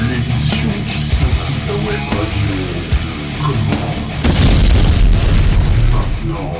L'émission qui s'occupe la web radio. Comment.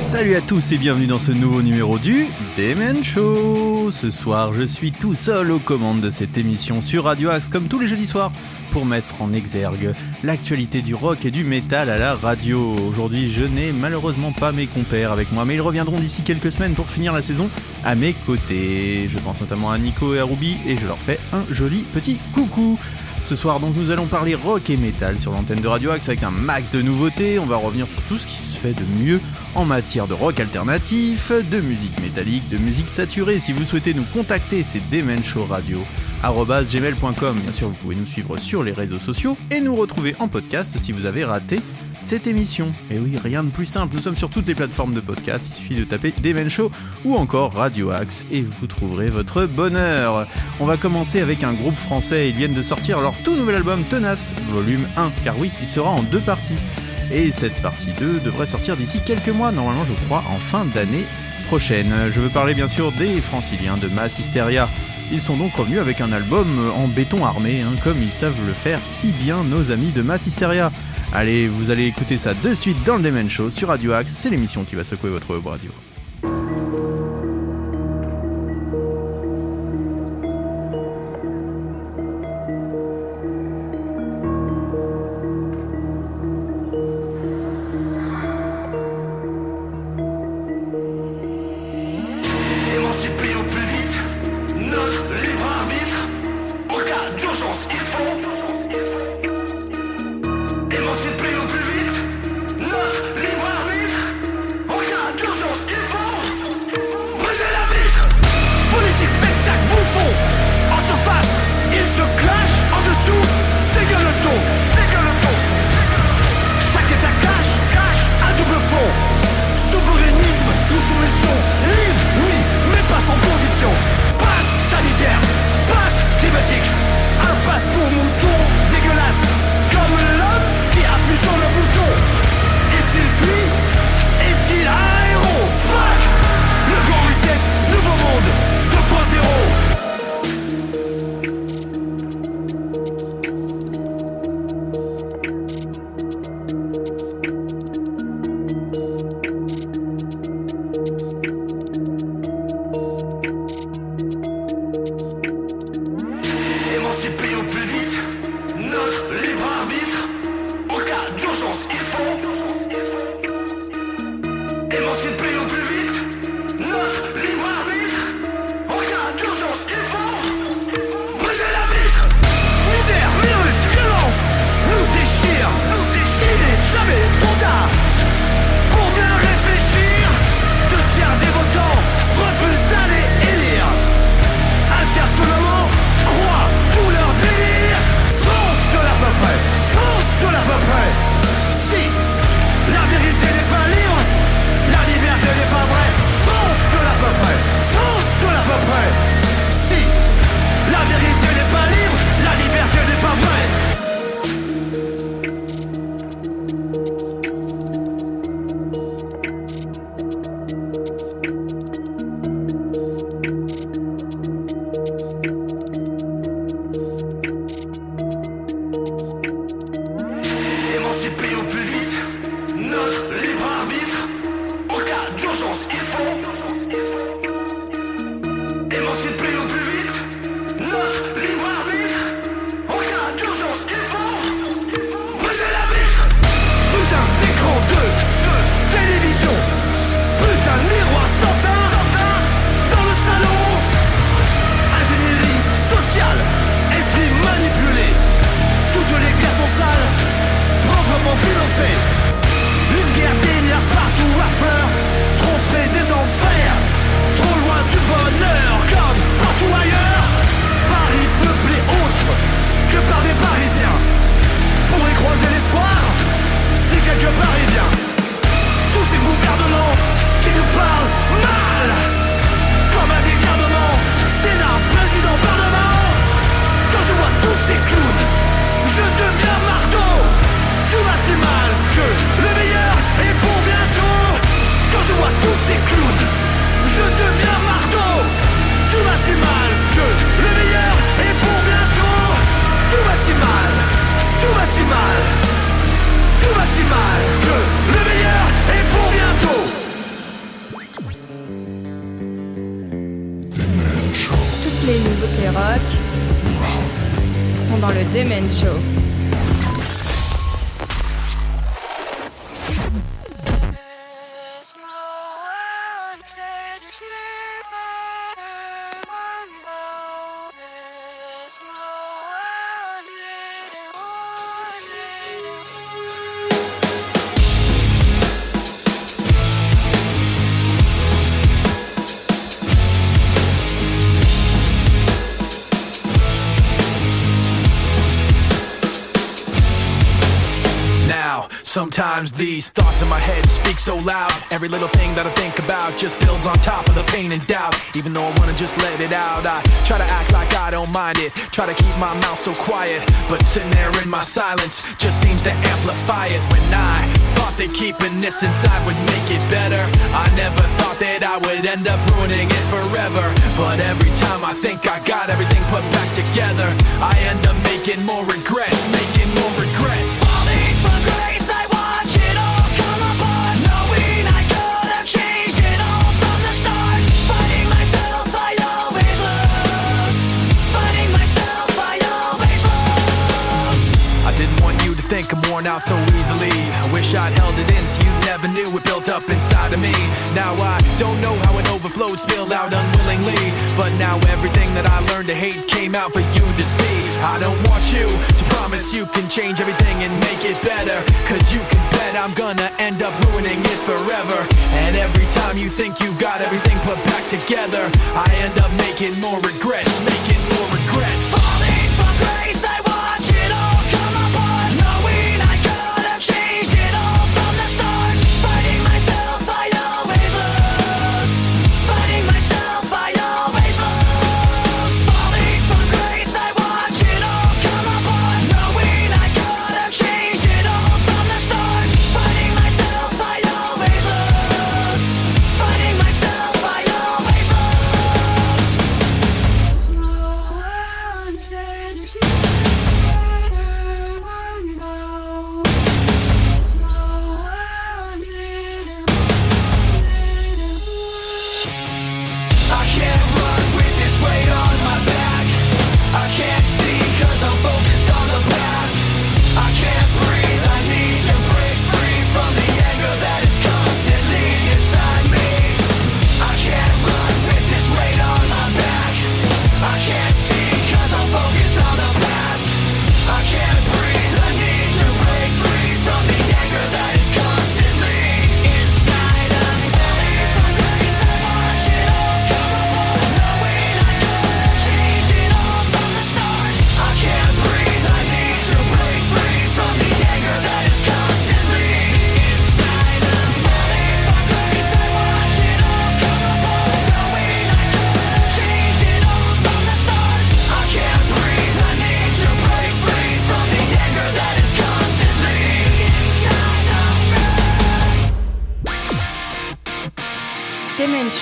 Salut à tous et bienvenue dans ce nouveau numéro du Demen Show. Ce soir, je suis tout seul aux commandes de cette émission sur Radio Axe, comme tous les jeudis soirs, pour mettre en exergue l'actualité du rock et du métal à la radio. Aujourd'hui, je n'ai malheureusement pas mes compères avec moi, mais ils reviendront d'ici quelques semaines pour finir la saison à mes côtés. Je pense notamment à Nico et à Ruby et je leur fais un joli petit coucou. Ce soir donc nous allons parler rock et métal sur l'antenne de Radio Axe avec un max de nouveautés, on va revenir sur tout ce qui se fait de mieux en matière de rock alternatif, de musique métallique, de musique saturée. Si vous souhaitez nous contacter, c'est demenshowradio@gmail.com. Bien sûr, vous pouvez nous suivre sur les réseaux sociaux et nous retrouver en podcast si vous avez raté cette émission. Et oui, rien de plus simple, nous sommes sur toutes les plateformes de podcast, il suffit de taper Demen Show ou encore Radio Axe et vous trouverez votre bonheur. On va commencer avec un groupe français, ils viennent de sortir leur tout nouvel album Tenace, volume 1, car oui, il sera en deux parties. Et cette partie 2 devrait sortir d'ici quelques mois, normalement je crois en fin d'année prochaine. Je veux parler bien sûr des franciliens de Mass Hysteria. Ils sont donc revenus avec un album en béton armé, hein, comme ils savent le faire si bien nos amis de Mass Hysteria. Allez, vous allez écouter ça de suite dans le Demen Show sur Radio Axe, c'est l'émission qui va secouer votre web radio. Demen Show. Sometimes these thoughts in my head speak so loud. Every little thing that I think about just builds on top of the pain and doubt. Even though I wanna just let it out, I try to act like I don't mind it. Try to keep my mouth so quiet, but sitting there in my silence just seems to amplify it. When I thought that keeping this inside would make it better, I never thought that I would end up ruining it forever. But every time I think I got everything put back together, I end up making more regrets, making more regrets. Think I'm worn out so easily. I wish I'd held it in so you never knew it built up inside of me. Now I don't know how it overflowed, spilled out unwillingly. But now everything that I learned to hate came out for you to see. I don't want you to promise you can change everything and make it better. Cause you can bet I'm gonna end up ruining it forever. And every time you think you got everything put back together, I end up making more regrets, making more regrets.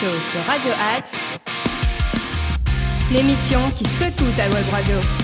Sur Radio Axe, l'émission qui secoue ta web radio.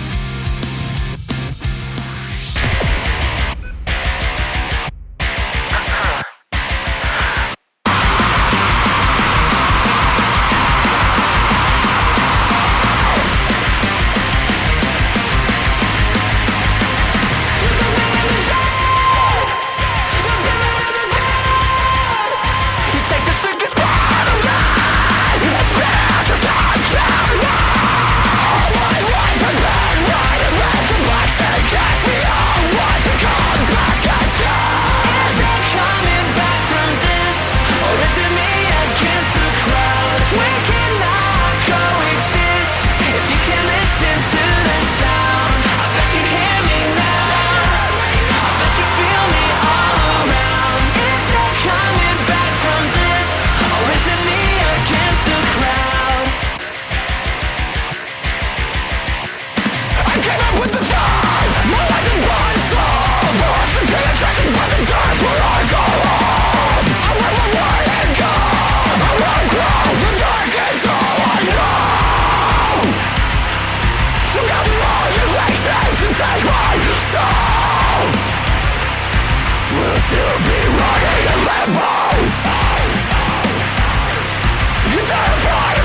We'll still be running limbo.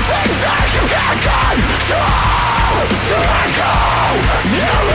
Things that you can't control. So you.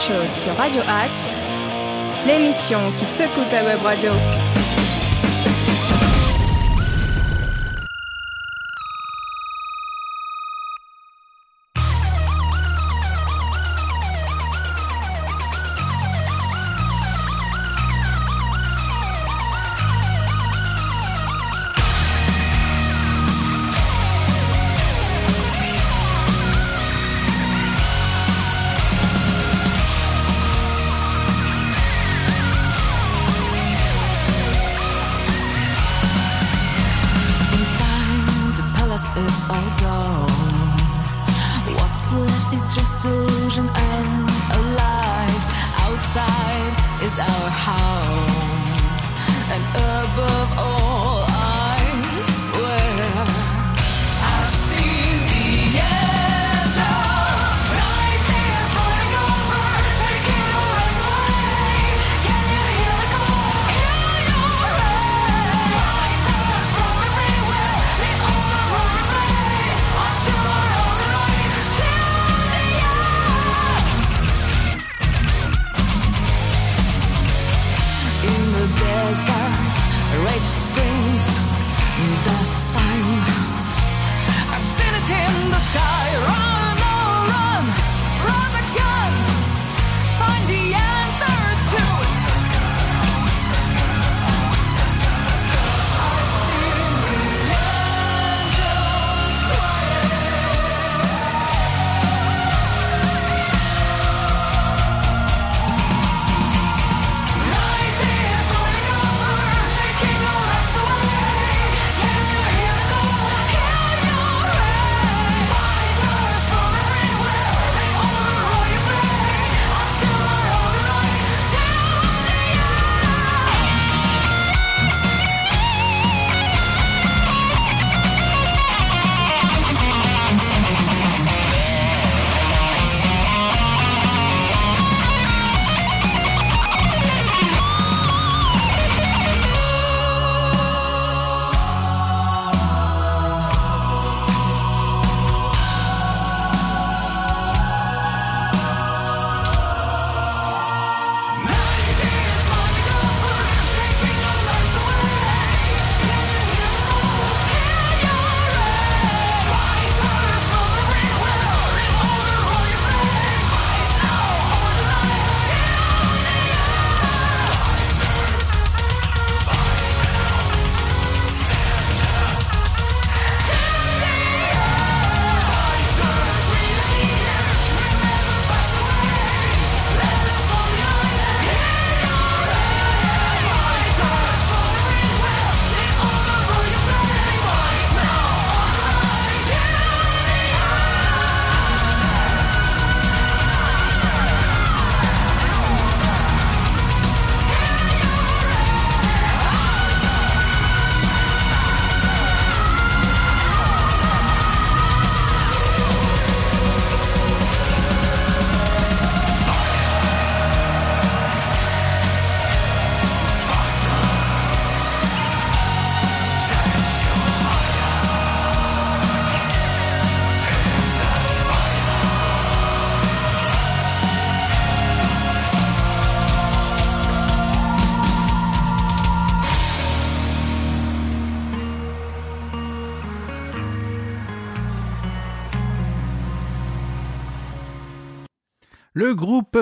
sur Radio Axe, l'émission qui secoue ta web radio.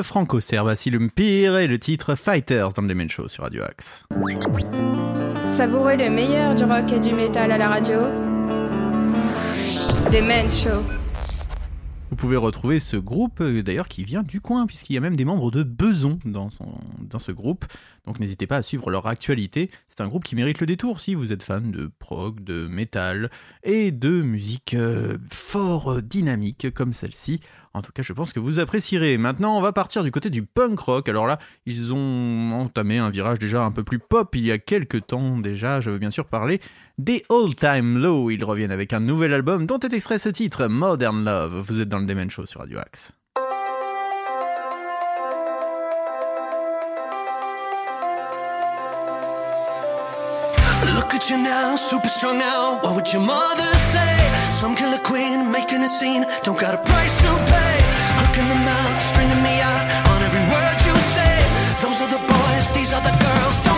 Franco-serbe Asylum Pire et le titre Fighters dans le Demen Show sur Radio Axe. Savourez le meilleur du rock et du métal à la radio. Demen Show. Vous pouvez retrouver ce groupe, euh, d'ailleurs, qui vient du coin, puisqu'il y a même des membres de Beson dans, son, dans ce groupe. Donc n'hésitez pas à suivre leur actualité. C'est un groupe qui mérite le détour si vous êtes fan de prog, de métal et de musique euh, fort euh, dynamique comme celle-ci. En tout cas, je pense que vous apprécierez. Maintenant, on va partir du côté du punk rock. Alors là, ils ont entamé un virage déjà un peu plus pop il y a quelques temps déjà. Je veux bien sûr parler des All Time Low. Ils reviennent avec un nouvel album dont est extrait ce titre, Modern Love. Vous êtes dans le Demen Show sur Radio Axe. Look at you now, super strong now. What would your mother say? Some killer queen making a scene, don't got a price to pay. Hook in the mouth, stringing me out on every word you say. Those are the boys, these are the girls, don't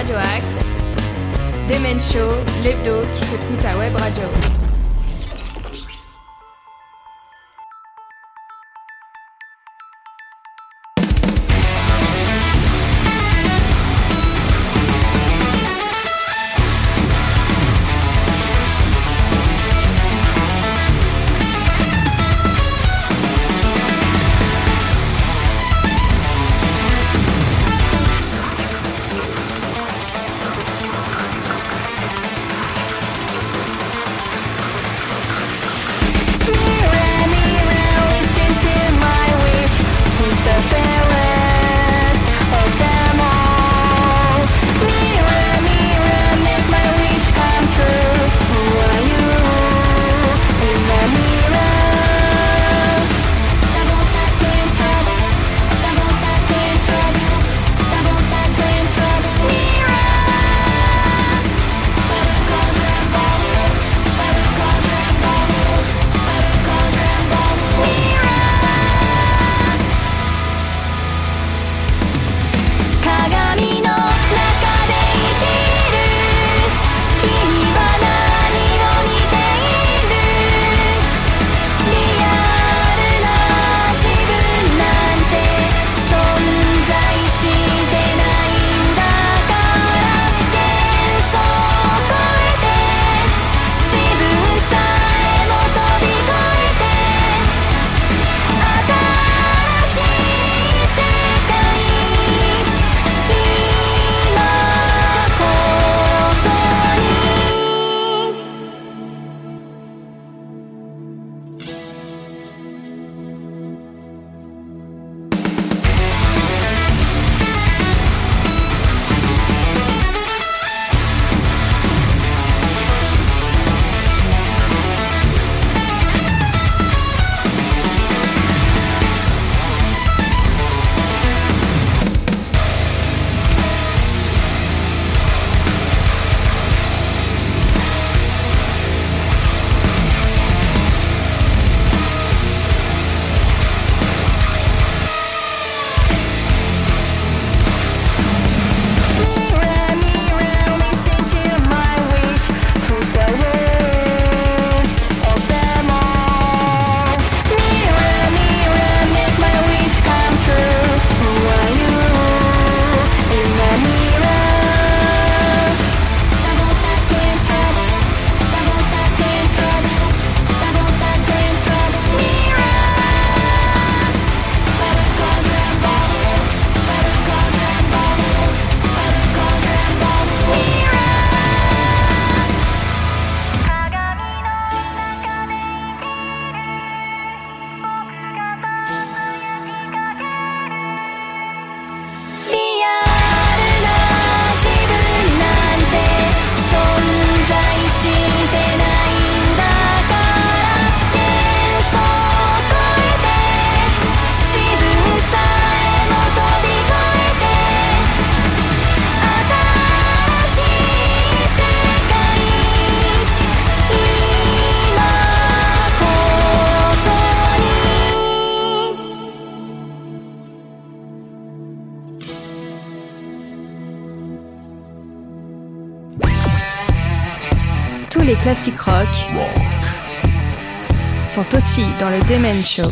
Radio Axe. Demen Show, l'hebdo qui secoue ta web radio. classique rock, rock, sont aussi dans le Demen Show.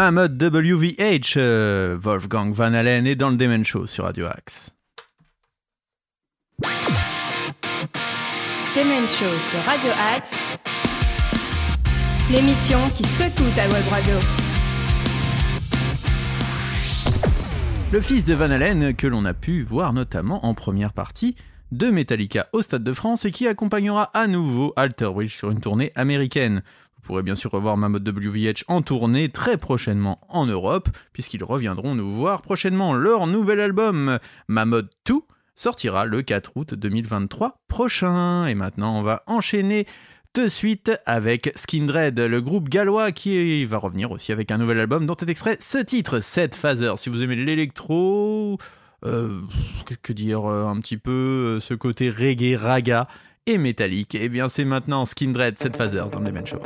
Mahmoud WVH, euh, Wolfgang Van Halen est dans le Demen Show sur Radio Axe. Demen Show sur Radio Axe, l'émission qui secoue ta web radio. Le fils de Van Halen, que l'on a pu voir notamment en première partie de Metallica au Stade de France et qui accompagnera à nouveau Alter Bridge sur une tournée américaine pourrez bien sûr revoir Mammoth WVH en tournée très prochainement en Europe, puisqu'ils reviendront nous voir prochainement. Leur nouvel album, Mammoth 2, sortira le 4 août 2023 prochain. Et maintenant, on va enchaîner de suite avec Skindred, le groupe gallois qui va revenir aussi avec un nouvel album dont est extrait ce titre, 7 Phaser. Si vous aimez l'électro, euh, que dire, euh, un petit peu euh, ce côté reggae raga et métallique. Et eh bien c'est maintenant Skindred, 7 Phasers dans les Man Show.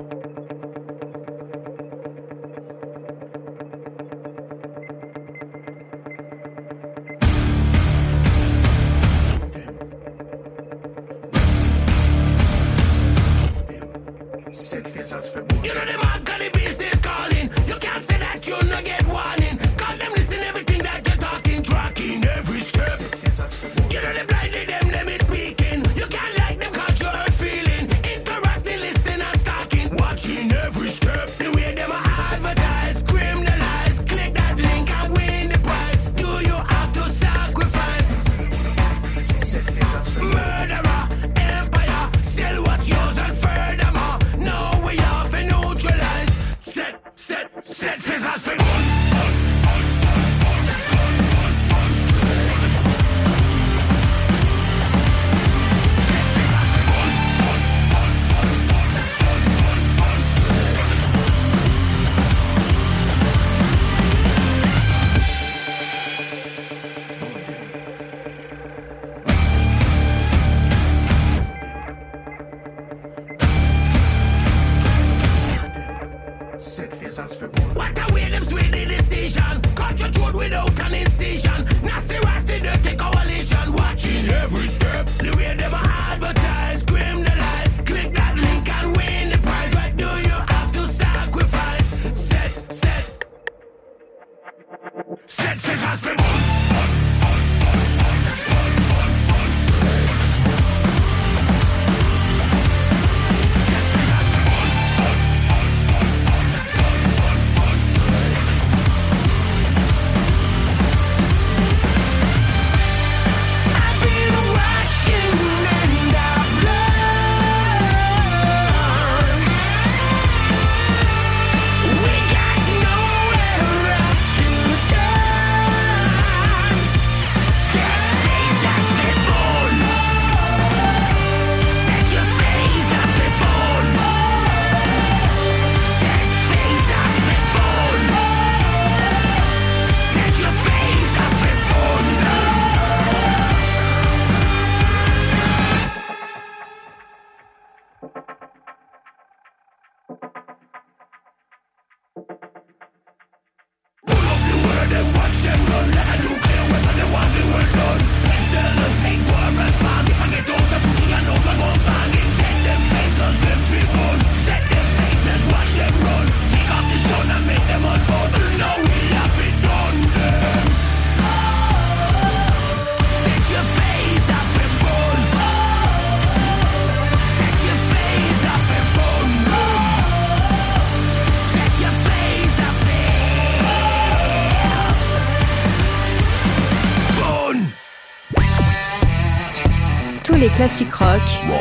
classique rock, rock,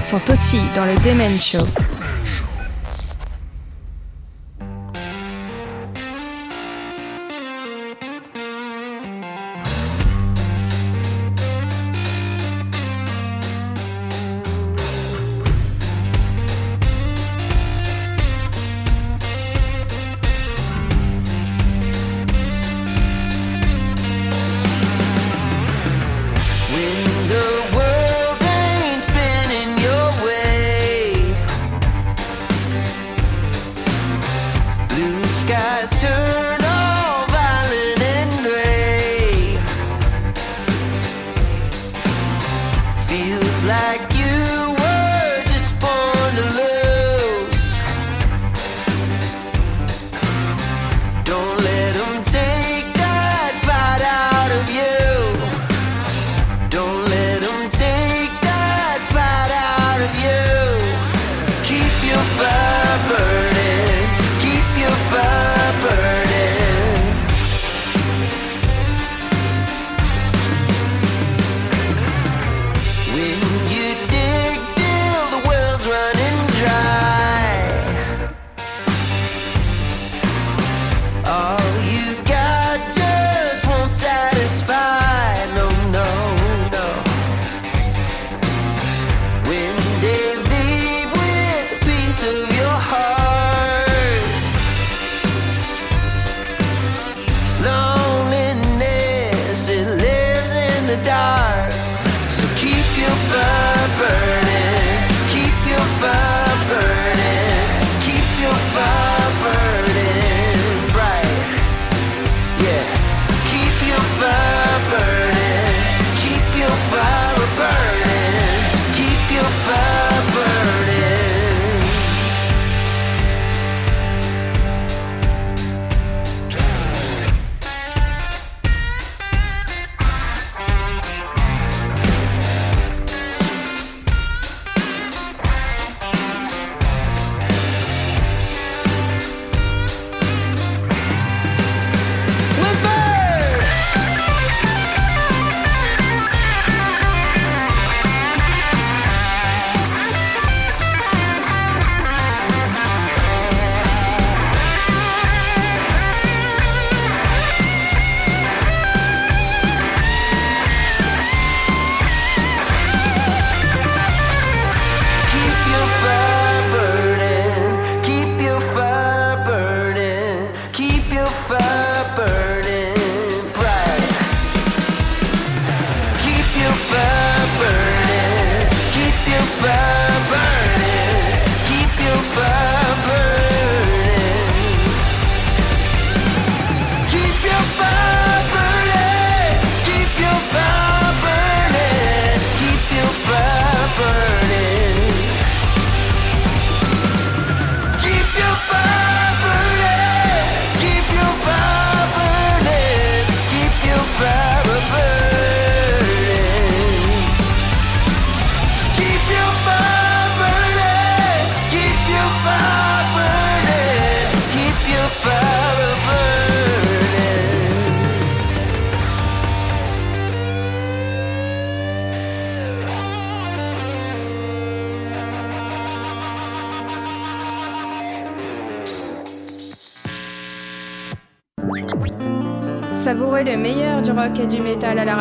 sont aussi dans le Demen Show.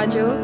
caballo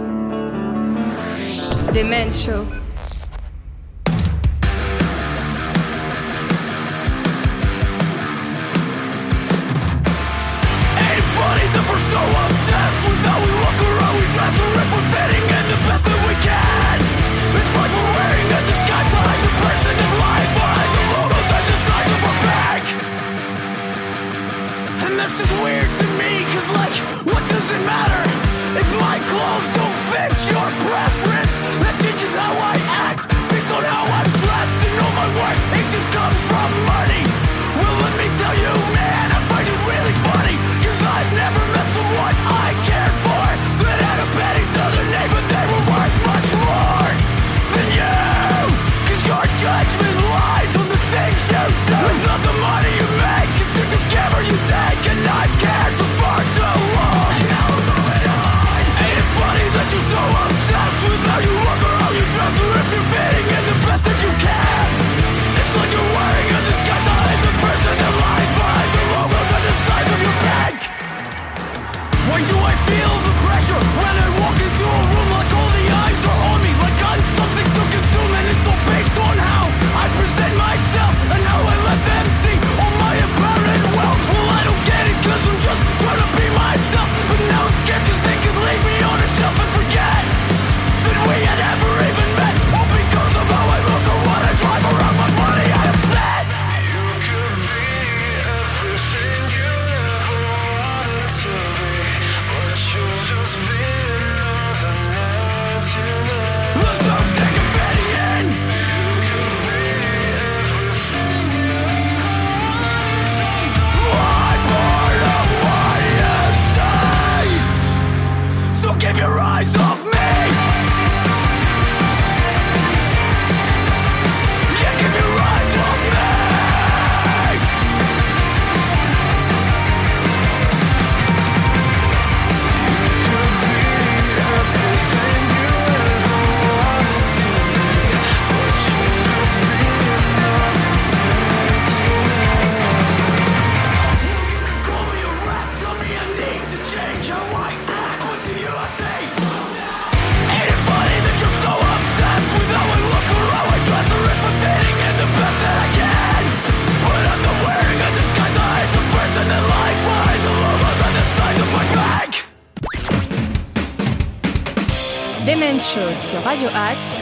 Radio Axe,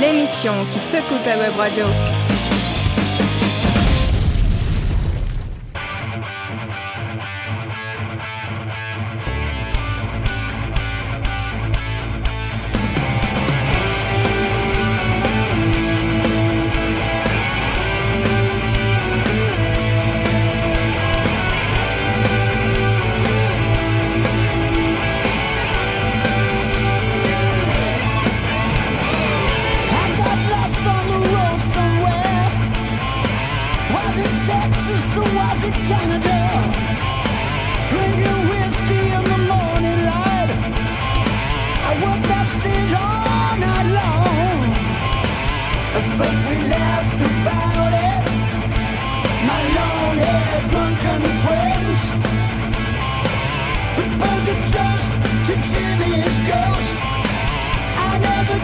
l'émission qui secoue ta web radio.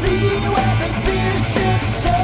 See where the fear should.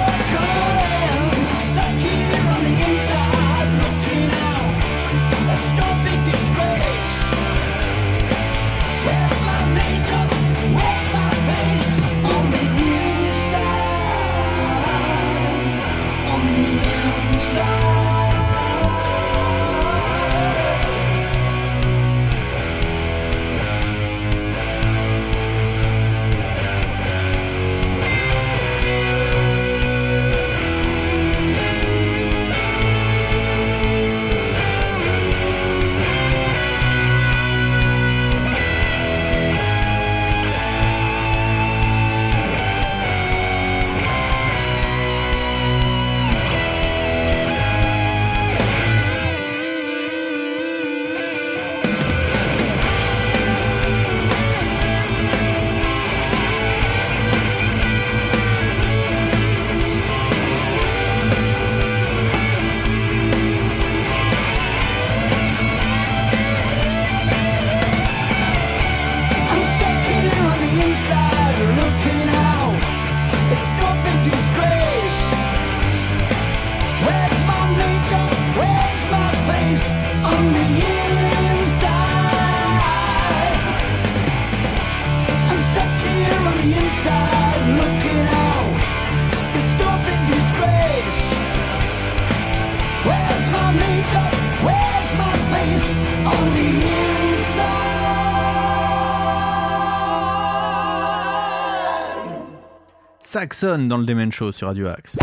Dans le Demen Show sur Radio Axe.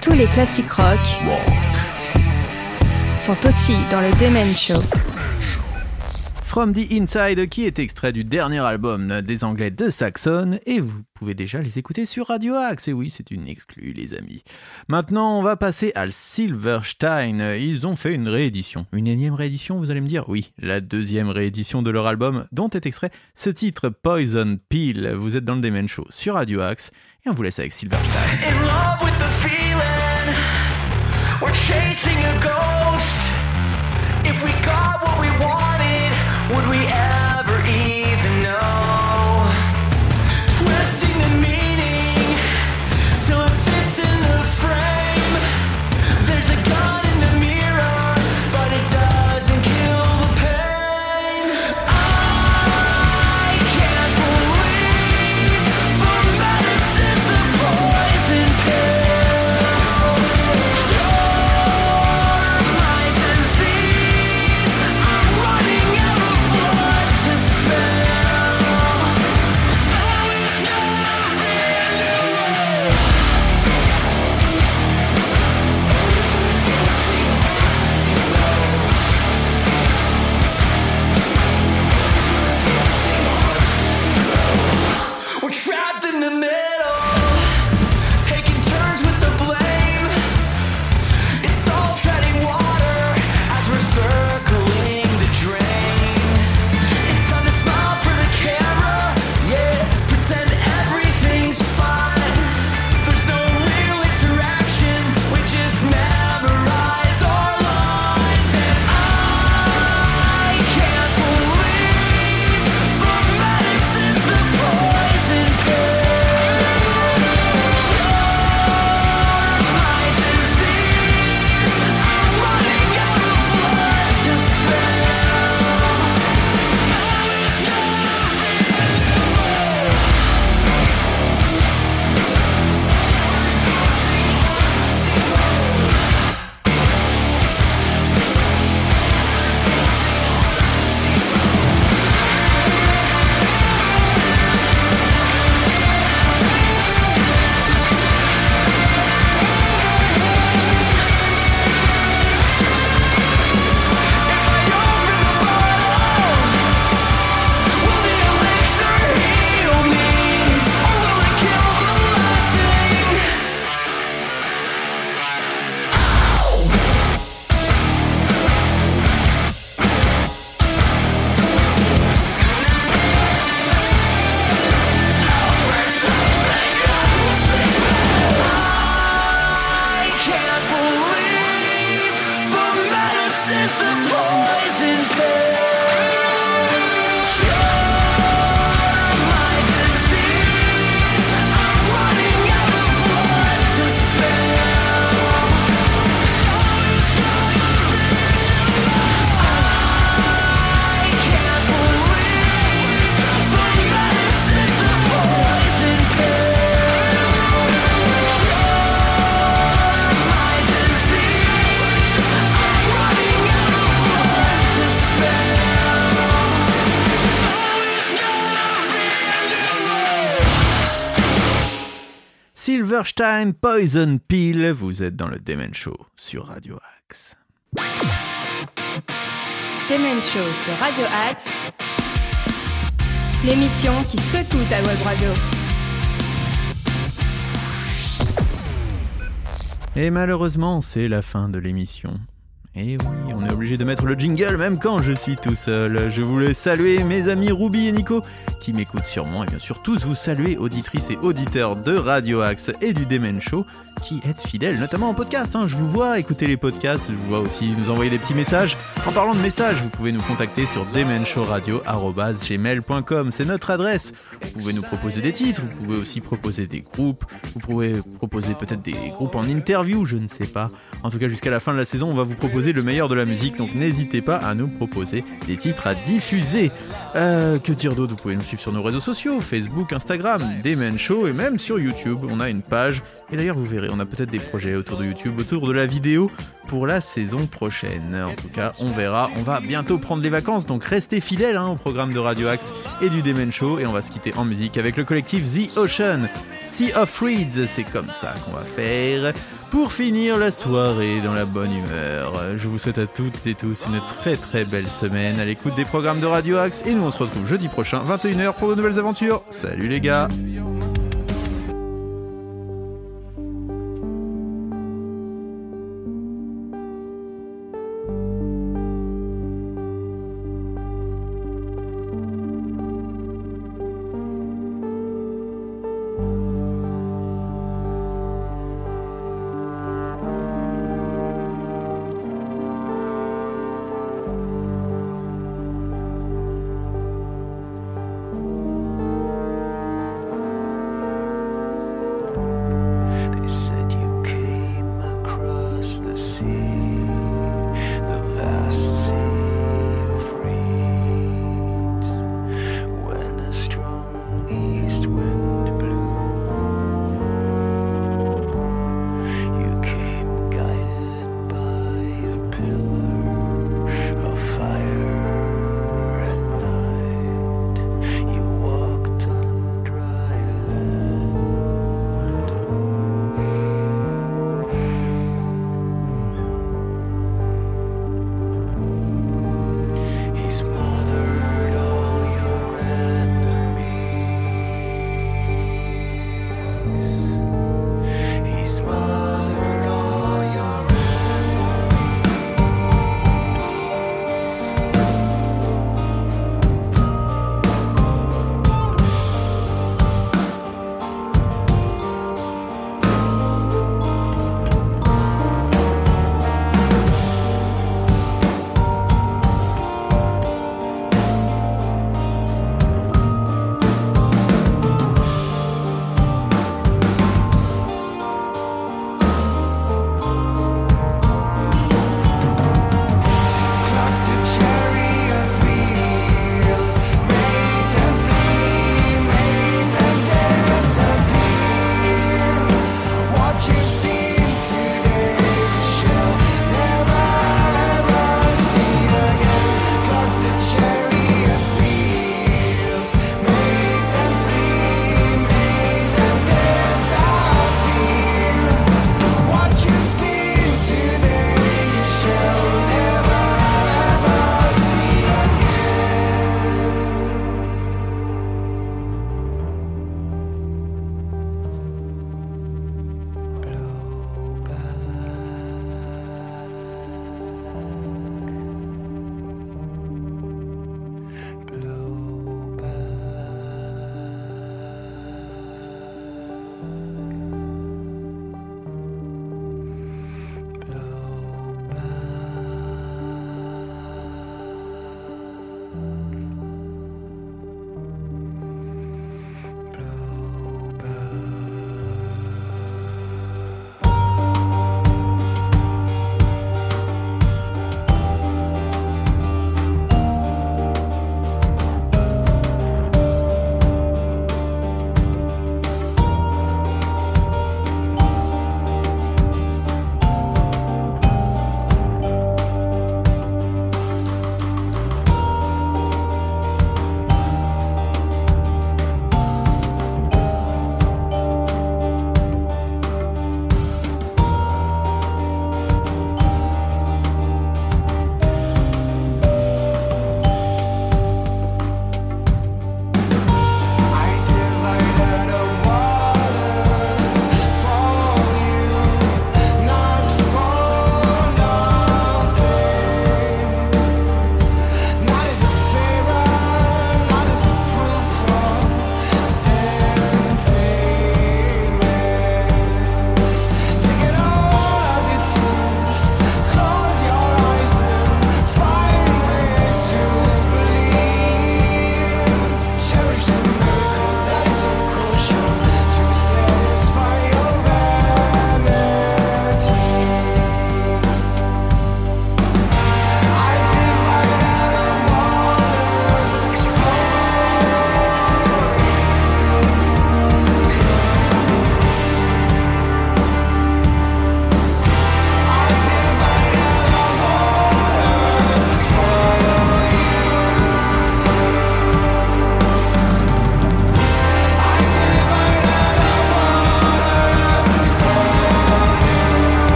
Tous les classiques rock sont aussi dans le Demen Show. From the Inside, qui est extrait du dernier album des Anglais de Saxon, et vous pouvez déjà les écouter sur Radio Axe. Et oui, c'est une exclue, les amis. Maintenant, on va passer à Silverstein. Ils ont fait une réédition. Une énième réédition, vous allez me dire? Oui, la deuxième réédition de leur album, dont est extrait ce titre Poison Pill. Vous êtes dans le Demen Show sur Radio Axe, et on vous laisse avec Silverstein. In love with the feeling, we're chasing a ghost. If we got what we wanted, would we ever Poison Pill, vous êtes dans le Demen Show sur Radio Axe. Demen Show sur Radio Axe. L'émission qui secoue ta web radio. Et malheureusement, c'est la fin de l'émission. Et oui, on est obligé de mettre le jingle même quand je suis tout seul. Je voulais saluer mes amis Ruby et Nico qui m'écoutent sûrement et bien sûr tous vous saluer, auditrices et auditeurs de Radio Axe et du Demen Show qui êtes fidèles, notamment en podcast. hein. Je vous vois écouter les podcasts, je vous vois aussi nous envoyer des petits messages. En parlant de messages, vous pouvez nous contacter sur demenshowradio.gmail.com, c'est notre adresse. Vous pouvez nous proposer des titres, vous pouvez aussi proposer des groupes, vous pouvez proposer peut-être des groupes en interview, je ne sais pas. En tout cas, jusqu'à la fin de la saison, on va vous proposer le meilleur de la musique, donc n'hésitez pas à nous proposer des titres à diffuser. Euh, que dire d'autre? Vous pouvez nous suivre sur nos réseaux sociaux, Facebook, Instagram, Demen Show et même sur YouTube. On a une page. Et d'ailleurs, vous verrez on a peut-être des projets autour de YouTube, autour de la vidéo pour la saison prochaine. En tout cas, on verra. On va bientôt prendre des vacances, donc restez fidèles hein, au programme de Radio Axe et du Demen Show. Et on va se quitter en musique avec le collectif The Ocean. Sea of Reeds, c'est comme ça qu'on va faire pour finir la soirée dans la bonne humeur. Je vous souhaite à toutes et tous une très très belle semaine à l'écoute des programmes de Radio Axe et nous on se retrouve jeudi prochain 21h pour de nouvelles aventures. Salut les gars